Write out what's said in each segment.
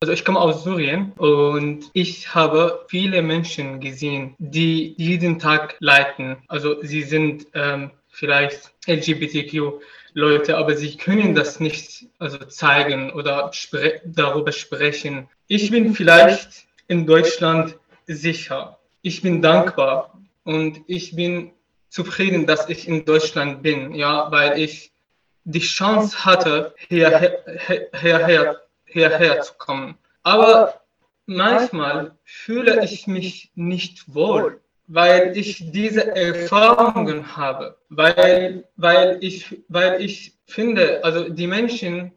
Also ich komme aus Syrien und ich habe viele Menschen gesehen, die jeden Tag leiden. Also sie sind ähm, vielleicht LGBTQ-Leute, aber sie können das nicht also zeigen oder spre darüber sprechen. Ich bin vielleicht in Deutschland sicher. Ich bin dankbar und ich bin zufrieden, dass ich in Deutschland bin, ja, weil ich die Chance hatte, hierher, hierher, hierher zu kommen. Aber manchmal fühle ich mich nicht wohl, weil ich diese Erfahrungen habe, weil, weil, ich, weil ich finde, also die Menschen,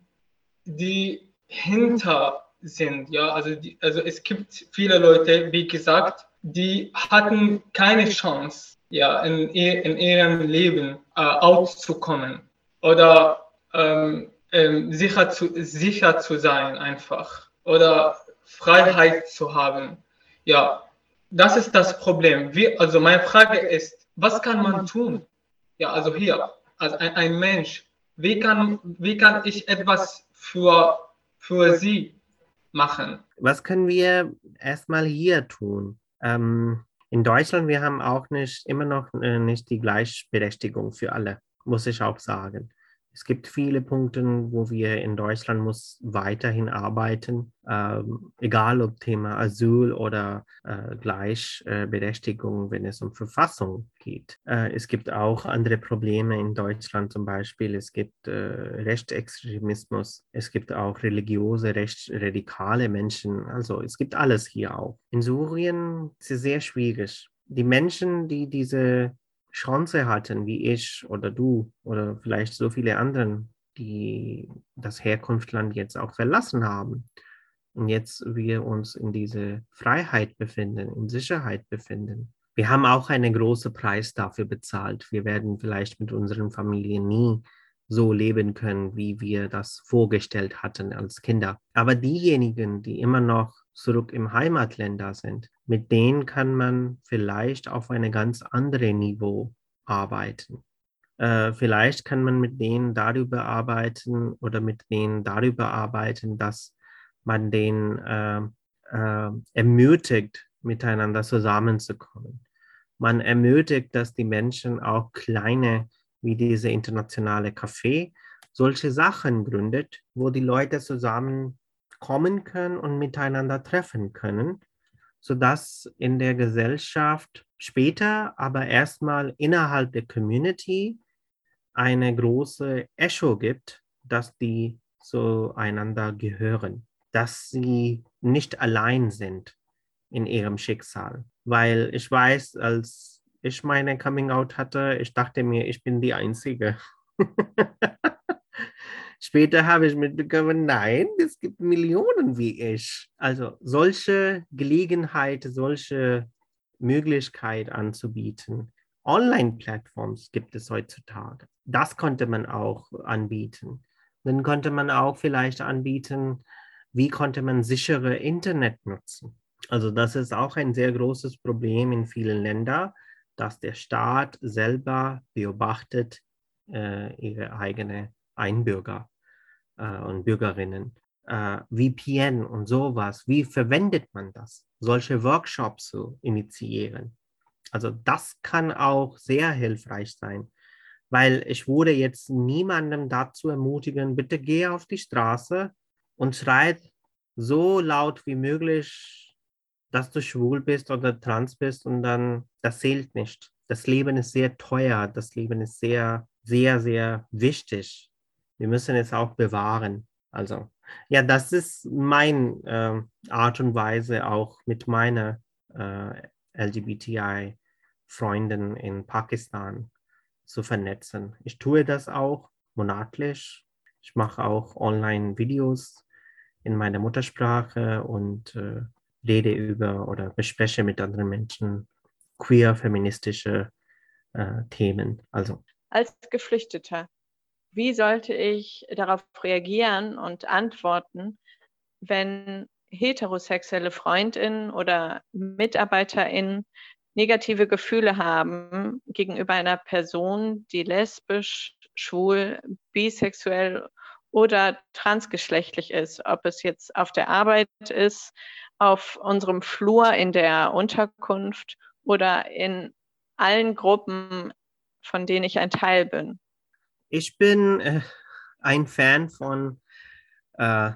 die hinter sind, ja, also, die, also es gibt viele Leute, wie gesagt, die hatten keine Chance, ja, in, in ihrem Leben äh, auszukommen oder ähm, ähm, sicher, zu, sicher zu sein einfach oder Freiheit zu haben. Ja, das ist das Problem. Wie, also meine Frage ist, was kann man tun? Ja, also hier, als ein, ein Mensch, wie kann, wie kann ich etwas für, für sie machen? Was können wir erstmal hier tun? Ähm, in Deutschland, wir haben auch nicht immer noch äh, nicht die Gleichberechtigung für alle, muss ich auch sagen. Es gibt viele Punkte, wo wir in Deutschland muss weiterhin arbeiten, ähm, egal ob Thema Asyl oder äh, Gleichberechtigung, wenn es um Verfassung geht. Äh, es gibt auch andere Probleme in Deutschland, zum Beispiel es gibt äh, Rechtsextremismus, es gibt auch religiöse, rechtsradikale Menschen, also es gibt alles hier auch. In Syrien ist es sehr schwierig. Die Menschen, die diese Chance hatten, wie ich oder du oder vielleicht so viele anderen, die das Herkunftsland jetzt auch verlassen haben und jetzt wir uns in diese Freiheit befinden, in Sicherheit befinden. Wir haben auch einen großen Preis dafür bezahlt. Wir werden vielleicht mit unseren Familien nie so leben können, wie wir das vorgestellt hatten als Kinder. Aber diejenigen, die immer noch zurück im Heimatländer sind, mit denen kann man vielleicht auf eine ganz andere Niveau arbeiten. Äh, vielleicht kann man mit denen darüber arbeiten oder mit denen darüber arbeiten, dass man den äh, äh, ermutigt, miteinander zusammenzukommen. Man ermutigt, dass die Menschen auch kleine, wie diese internationale Café, solche Sachen gründet, wo die Leute zusammenkommen können und miteinander treffen können, sodass in der Gesellschaft später, aber erstmal innerhalb der Community eine große Echo gibt, dass die zueinander gehören, dass sie nicht allein sind in ihrem Schicksal. Weil ich weiß, als ich meine Coming Out hatte, ich dachte mir, ich bin die Einzige. Später habe ich mitbekommen, nein, es gibt Millionen wie ich. Also solche Gelegenheit, solche Möglichkeit anzubieten. Online-Plattforms gibt es heutzutage. Das konnte man auch anbieten. Dann konnte man auch vielleicht anbieten, wie konnte man sichere Internet nutzen. Also das ist auch ein sehr großes Problem in vielen Ländern, dass der Staat selber beobachtet äh, ihre eigenen Einbürger äh, und Bürgerinnen. Äh, VPN und sowas, wie verwendet man das? Solche Workshops zu initiieren. Also das kann auch sehr hilfreich sein, weil ich würde jetzt niemandem dazu ermutigen, bitte geh auf die Straße und schreit so laut wie möglich, dass du schwul bist oder trans bist und dann, das zählt nicht. Das Leben ist sehr teuer, das Leben ist sehr, sehr, sehr wichtig. Wir müssen es auch bewahren. Also, ja, das ist meine äh, Art und Weise auch mit meiner äh, LGBTI-Freunden in Pakistan zu vernetzen. Ich tue das auch monatlich. Ich mache auch Online-Videos in meiner Muttersprache und äh, rede über oder bespreche mit anderen Menschen queer feministische äh, Themen. Also als Geflüchteter, wie sollte ich darauf reagieren und antworten, wenn heterosexuelle Freundinnen oder Mitarbeiterinnen negative Gefühle haben gegenüber einer Person, die lesbisch, schwul, bisexuell oder transgeschlechtlich ist, ob es jetzt auf der Arbeit ist, auf unserem Flur in der Unterkunft oder in allen Gruppen, von denen ich ein Teil bin. Ich bin äh, ein Fan von äh,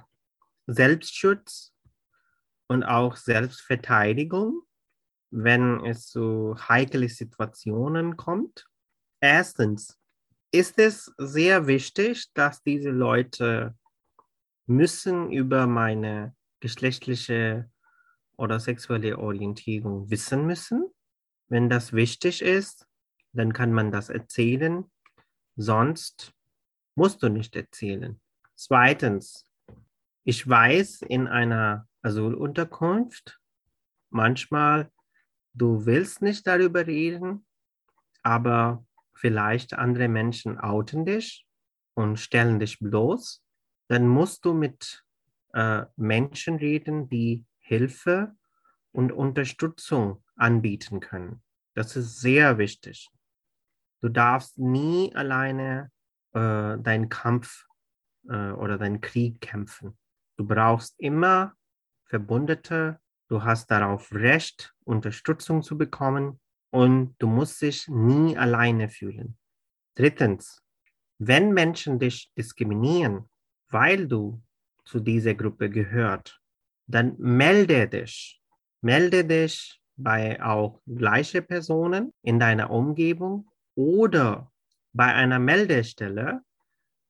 Selbstschutz und auch Selbstverteidigung, wenn es zu heiklen Situationen kommt. Erstens ist es sehr wichtig, dass diese Leute müssen über meine geschlechtliche oder sexuelle Orientierung wissen müssen. Wenn das wichtig ist, dann kann man das erzählen. Sonst musst du nicht erzählen. Zweitens, ich weiß in einer Asylunterkunft manchmal, du willst nicht darüber reden, aber vielleicht andere Menschen outen dich und stellen dich bloß, dann musst du mit äh, Menschen reden, die Hilfe und Unterstützung anbieten können. Das ist sehr wichtig. Du darfst nie alleine äh, deinen Kampf äh, oder deinen Krieg kämpfen. Du brauchst immer Verbündete. Du hast darauf Recht, Unterstützung zu bekommen und du musst dich nie alleine fühlen. Drittens, wenn Menschen dich diskriminieren, weil du zu dieser Gruppe gehört, dann melde dich. Melde dich bei auch gleiche Personen in deiner Umgebung oder bei einer Meldestelle,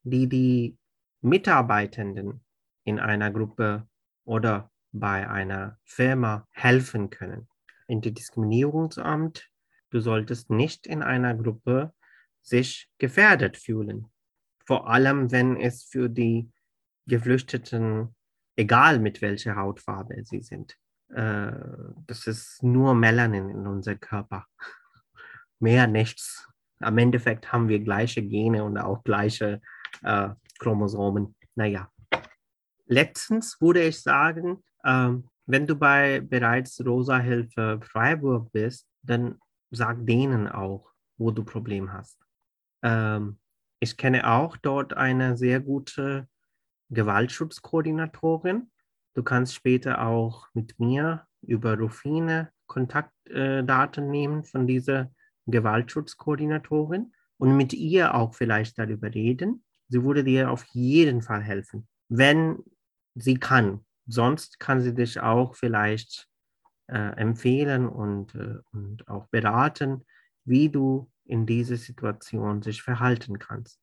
die die Mitarbeitenden in einer Gruppe oder bei einer Firma helfen können. Antidiskriminierungsamt, du solltest nicht in einer Gruppe sich gefährdet fühlen. Vor allem, wenn es für die Geflüchteten, egal mit welcher Hautfarbe sie sind, äh, das ist nur Melanin in unserem Körper. Mehr nichts. Am Endeffekt haben wir gleiche Gene und auch gleiche äh, Chromosomen. Naja. Letztens würde ich sagen, ähm, wenn du bei bereits Rosa Hilfe Freiburg bist, dann sag denen auch, wo du Problem hast. Ähm, ich kenne auch dort eine sehr gute Gewaltschutzkoordinatorin. Du kannst später auch mit mir über Rufine Kontaktdaten äh, nehmen von dieser Gewaltschutzkoordinatorin und mit ihr auch vielleicht darüber reden. Sie würde dir auf jeden Fall helfen, wenn sie kann. Sonst kann sie dich auch vielleicht äh, empfehlen und, äh, und auch beraten, wie du in dieser Situation sich verhalten kannst.